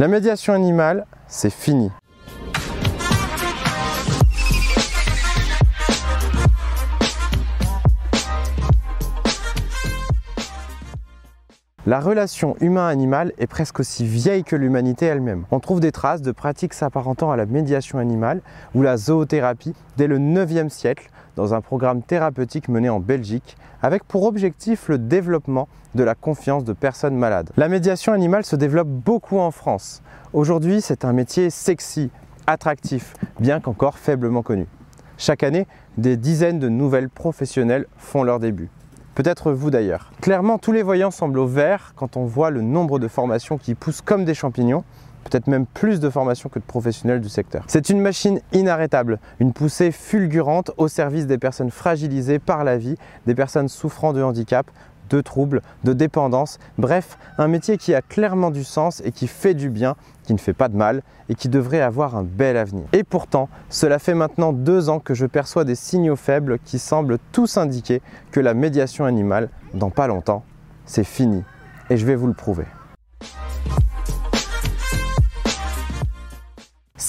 La médiation animale, c'est fini. La relation humain-animal est presque aussi vieille que l'humanité elle-même. On trouve des traces de pratiques s'apparentant à la médiation animale ou la zoothérapie dès le 9e siècle dans un programme thérapeutique mené en Belgique avec pour objectif le développement de la confiance de personnes malades. La médiation animale se développe beaucoup en France. Aujourd'hui, c'est un métier sexy, attractif, bien qu'encore faiblement connu. Chaque année, des dizaines de nouvelles professionnelles font leur début peut-être vous d'ailleurs. Clairement, tous les voyants semblent au vert quand on voit le nombre de formations qui poussent comme des champignons, peut-être même plus de formations que de professionnels du secteur. C'est une machine inarrêtable, une poussée fulgurante au service des personnes fragilisées par la vie, des personnes souffrant de handicap, de troubles, de dépendance, bref, un métier qui a clairement du sens et qui fait du bien, qui ne fait pas de mal et qui devrait avoir un bel avenir. Et pourtant, cela fait maintenant deux ans que je perçois des signaux faibles qui semblent tous indiquer que la médiation animale, dans pas longtemps, c'est fini. Et je vais vous le prouver.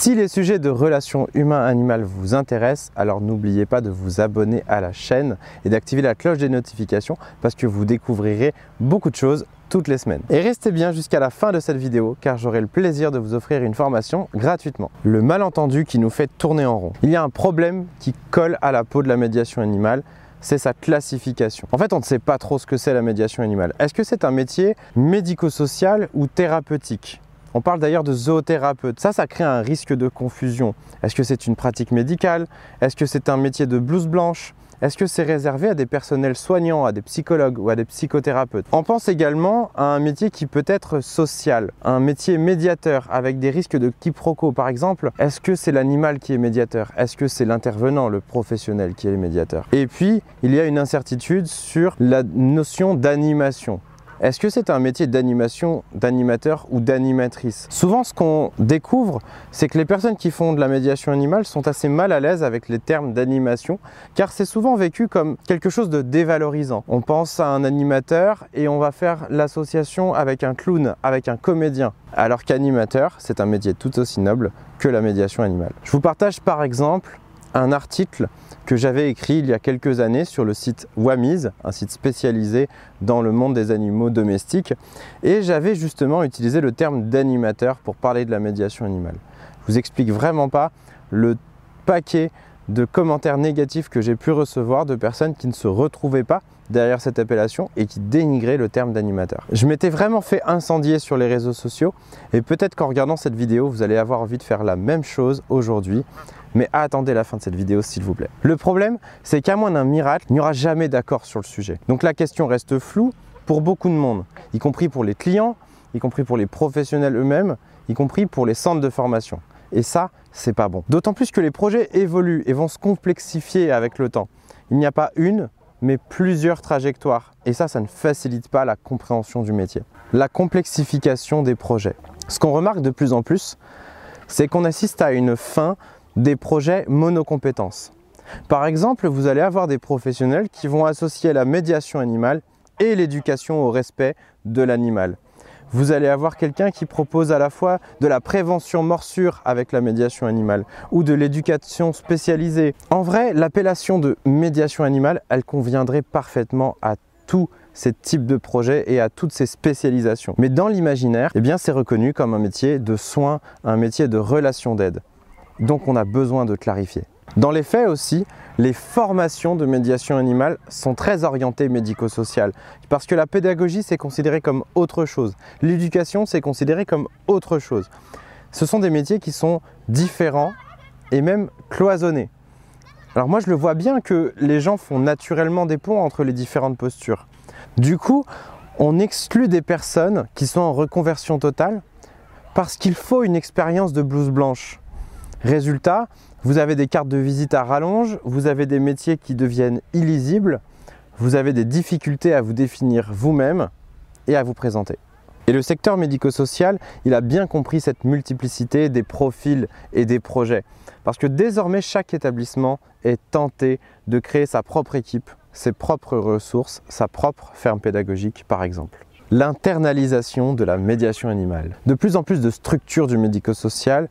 Si les sujets de relations humain-animal vous intéressent, alors n'oubliez pas de vous abonner à la chaîne et d'activer la cloche des notifications parce que vous découvrirez beaucoup de choses toutes les semaines. Et restez bien jusqu'à la fin de cette vidéo car j'aurai le plaisir de vous offrir une formation gratuitement. Le malentendu qui nous fait tourner en rond. Il y a un problème qui colle à la peau de la médiation animale c'est sa classification. En fait, on ne sait pas trop ce que c'est la médiation animale. Est-ce que c'est un métier médico-social ou thérapeutique? On parle d'ailleurs de zoothérapeute. Ça, ça crée un risque de confusion. Est-ce que c'est une pratique médicale? Est-ce que c'est un métier de blouse blanche? Est-ce que c'est réservé à des personnels soignants, à des psychologues ou à des psychothérapeutes? On pense également à un métier qui peut être social, un métier médiateur avec des risques de quiproquo. Par exemple, est-ce que c'est l'animal qui est médiateur? Est-ce que c'est l'intervenant, le professionnel qui est médiateur? Et puis, il y a une incertitude sur la notion d'animation. Est-ce que c'est un métier d'animation, d'animateur ou d'animatrice? Souvent, ce qu'on découvre, c'est que les personnes qui font de la médiation animale sont assez mal à l'aise avec les termes d'animation, car c'est souvent vécu comme quelque chose de dévalorisant. On pense à un animateur et on va faire l'association avec un clown, avec un comédien, alors qu'animateur, c'est un métier tout aussi noble que la médiation animale. Je vous partage par exemple un article que j'avais écrit il y a quelques années sur le site Wamiz, un site spécialisé dans le monde des animaux domestiques, et j'avais justement utilisé le terme d'animateur pour parler de la médiation animale. Je vous explique vraiment pas le paquet de commentaires négatifs que j'ai pu recevoir de personnes qui ne se retrouvaient pas derrière cette appellation et qui dénigraient le terme d'animateur. Je m'étais vraiment fait incendier sur les réseaux sociaux et peut-être qu'en regardant cette vidéo, vous allez avoir envie de faire la même chose aujourd'hui mais attendez la fin de cette vidéo s'il vous plaît. Le problème, c'est qu'à moins d'un miracle, il n'y aura jamais d'accord sur le sujet. Donc la question reste floue pour beaucoup de monde, y compris pour les clients, y compris pour les professionnels eux-mêmes, y compris pour les centres de formation. Et ça, c'est pas bon. D'autant plus que les projets évoluent et vont se complexifier avec le temps. Il n'y a pas une, mais plusieurs trajectoires. Et ça, ça ne facilite pas la compréhension du métier. La complexification des projets. Ce qu'on remarque de plus en plus, c'est qu'on assiste à une fin des projets monocompétences. Par exemple, vous allez avoir des professionnels qui vont associer la médiation animale et l'éducation au respect de l'animal. Vous allez avoir quelqu'un qui propose à la fois de la prévention morsure avec la médiation animale ou de l'éducation spécialisée. En vrai, l'appellation de médiation animale, elle conviendrait parfaitement à tous ces types de projets et à toutes ces spécialisations. Mais dans l'imaginaire, eh c'est reconnu comme un métier de soins, un métier de relation d'aide. Donc on a besoin de clarifier. Dans les faits aussi, les formations de médiation animale sont très orientées médico-sociales parce que la pédagogie c'est considéré comme autre chose, l'éducation c'est considéré comme autre chose. Ce sont des métiers qui sont différents et même cloisonnés. Alors moi je le vois bien que les gens font naturellement des ponts entre les différentes postures. Du coup, on exclut des personnes qui sont en reconversion totale parce qu'il faut une expérience de blouse blanche. Résultat, vous avez des cartes de visite à rallonge, vous avez des métiers qui deviennent illisibles, vous avez des difficultés à vous définir vous-même et à vous présenter. Et le secteur médico-social, il a bien compris cette multiplicité des profils et des projets. Parce que désormais, chaque établissement est tenté de créer sa propre équipe, ses propres ressources, sa propre ferme pédagogique par exemple. l'internalisation de la médiation animale. De plus en plus de structures du médico-social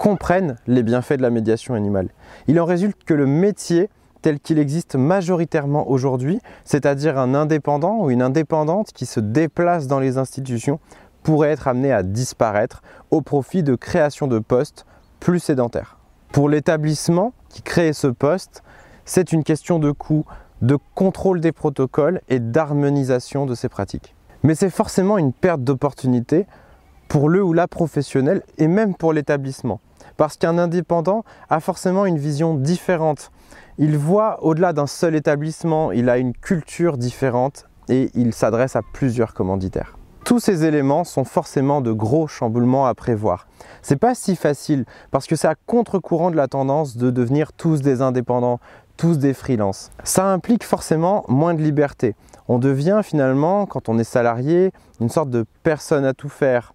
comprennent les bienfaits de la médiation animale. Il en résulte que le métier tel qu'il existe majoritairement aujourd'hui, c'est-à-dire un indépendant ou une indépendante qui se déplace dans les institutions, pourrait être amené à disparaître au profit de création de postes plus sédentaires. Pour l'établissement qui crée ce poste, c'est une question de coût, de contrôle des protocoles et d'harmonisation de ces pratiques. Mais c'est forcément une perte d'opportunité pour le ou la professionnel et même pour l'établissement. Parce qu'un indépendant a forcément une vision différente. Il voit au-delà d'un seul établissement, il a une culture différente et il s'adresse à plusieurs commanditaires. Tous ces éléments sont forcément de gros chamboulements à prévoir. C'est pas si facile parce que c'est à contre-courant de la tendance de devenir tous des indépendants, tous des freelances. Ça implique forcément moins de liberté. On devient finalement, quand on est salarié, une sorte de personne à tout faire,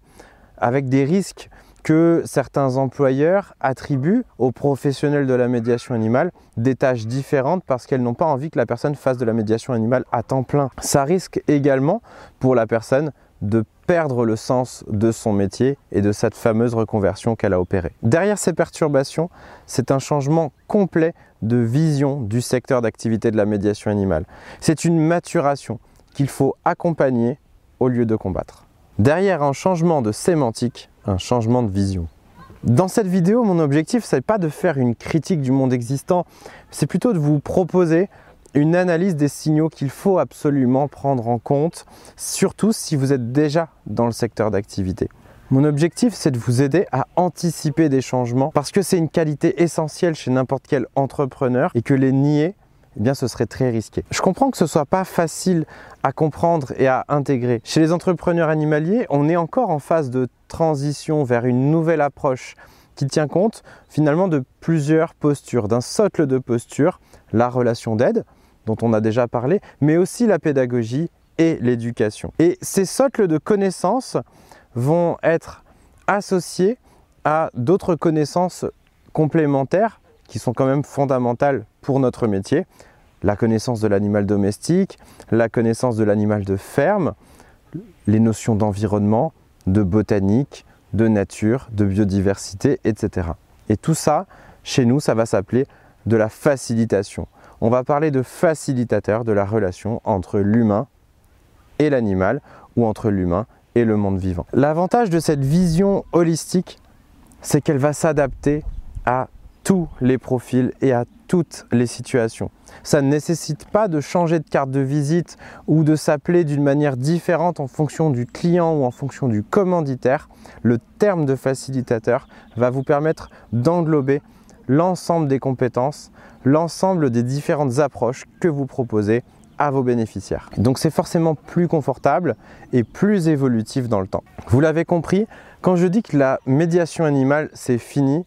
avec des risques que certains employeurs attribuent aux professionnels de la médiation animale des tâches différentes parce qu'elles n'ont pas envie que la personne fasse de la médiation animale à temps plein. Ça risque également pour la personne de perdre le sens de son métier et de cette fameuse reconversion qu'elle a opérée. Derrière ces perturbations, c'est un changement complet de vision du secteur d'activité de la médiation animale. C'est une maturation qu'il faut accompagner au lieu de combattre. Derrière un changement de sémantique, un changement de vision. Dans cette vidéo, mon objectif, n'est pas de faire une critique du monde existant, c'est plutôt de vous proposer une analyse des signaux qu'il faut absolument prendre en compte, surtout si vous êtes déjà dans le secteur d'activité. Mon objectif, c'est de vous aider à anticiper des changements parce que c'est une qualité essentielle chez n'importe quel entrepreneur et que les nier, eh ce serait très risqué. Je comprends que ce soit pas facile à comprendre et à intégrer. Chez les entrepreneurs animaliers, on est encore en phase de transition vers une nouvelle approche qui tient compte finalement de plusieurs postures, d'un socle de postures, la relation d'aide, dont on a déjà parlé, mais aussi la pédagogie et l'éducation. Et ces socles de connaissances vont être associés à d'autres connaissances complémentaires qui sont quand même fondamentales pour notre métier. La connaissance de l'animal domestique, la connaissance de l'animal de ferme, les notions d'environnement, de botanique, de nature, de biodiversité, etc. Et tout ça, chez nous, ça va s'appeler de la facilitation on va parler de facilitateur de la relation entre l'humain et l'animal ou entre l'humain et le monde vivant. L'avantage de cette vision holistique, c'est qu'elle va s'adapter à tous les profils et à toutes les situations. Ça ne nécessite pas de changer de carte de visite ou de s'appeler d'une manière différente en fonction du client ou en fonction du commanditaire. Le terme de facilitateur va vous permettre d'englober l'ensemble des compétences, l'ensemble des différentes approches que vous proposez à vos bénéficiaires. Donc c'est forcément plus confortable et plus évolutif dans le temps. Vous l'avez compris, quand je dis que la médiation animale c'est fini,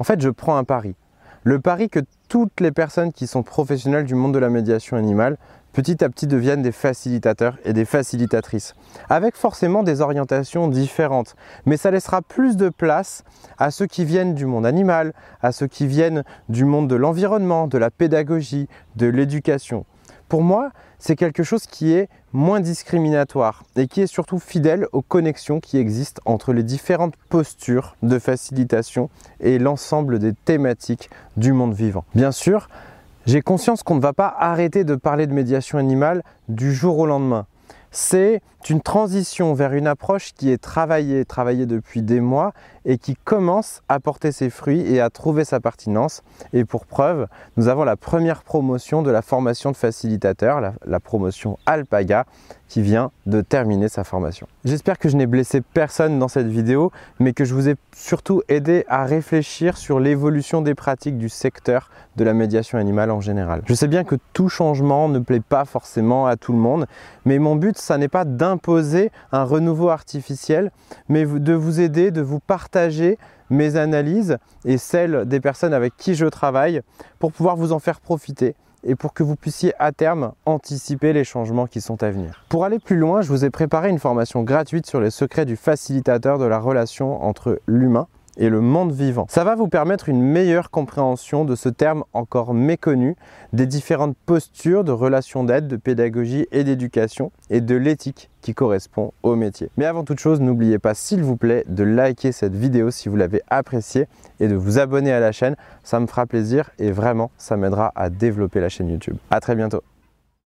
en fait je prends un pari. Le pari que toutes les personnes qui sont professionnelles du monde de la médiation animale petit à petit deviennent des facilitateurs et des facilitatrices, avec forcément des orientations différentes. Mais ça laissera plus de place à ceux qui viennent du monde animal, à ceux qui viennent du monde de l'environnement, de la pédagogie, de l'éducation. Pour moi, c'est quelque chose qui est moins discriminatoire et qui est surtout fidèle aux connexions qui existent entre les différentes postures de facilitation et l'ensemble des thématiques du monde vivant. Bien sûr, j'ai conscience qu'on ne va pas arrêter de parler de médiation animale du jour au lendemain. C'est une transition vers une approche qui est travaillée, travaillée depuis des mois et qui commence à porter ses fruits et à trouver sa pertinence. Et pour preuve, nous avons la première promotion de la formation de facilitateur, la, la promotion Alpaga, qui vient de terminer sa formation. J'espère que je n'ai blessé personne dans cette vidéo, mais que je vous ai surtout aidé à réfléchir sur l'évolution des pratiques du secteur de la médiation animale en général. Je sais bien que tout changement ne plaît pas forcément à tout le monde, mais mon but, ça n'est pas d'imposer un renouveau artificiel, mais de vous aider, de vous partager mes analyses et celles des personnes avec qui je travaille pour pouvoir vous en faire profiter et pour que vous puissiez à terme anticiper les changements qui sont à venir. Pour aller plus loin, je vous ai préparé une formation gratuite sur les secrets du facilitateur de la relation entre l'humain et le monde vivant. Ça va vous permettre une meilleure compréhension de ce terme encore méconnu, des différentes postures de relations d'aide, de pédagogie et d'éducation et de l'éthique qui correspond au métier. Mais avant toute chose, n'oubliez pas s'il vous plaît de liker cette vidéo si vous l'avez appréciée et de vous abonner à la chaîne. Ça me fera plaisir et vraiment ça m'aidera à développer la chaîne YouTube. A très bientôt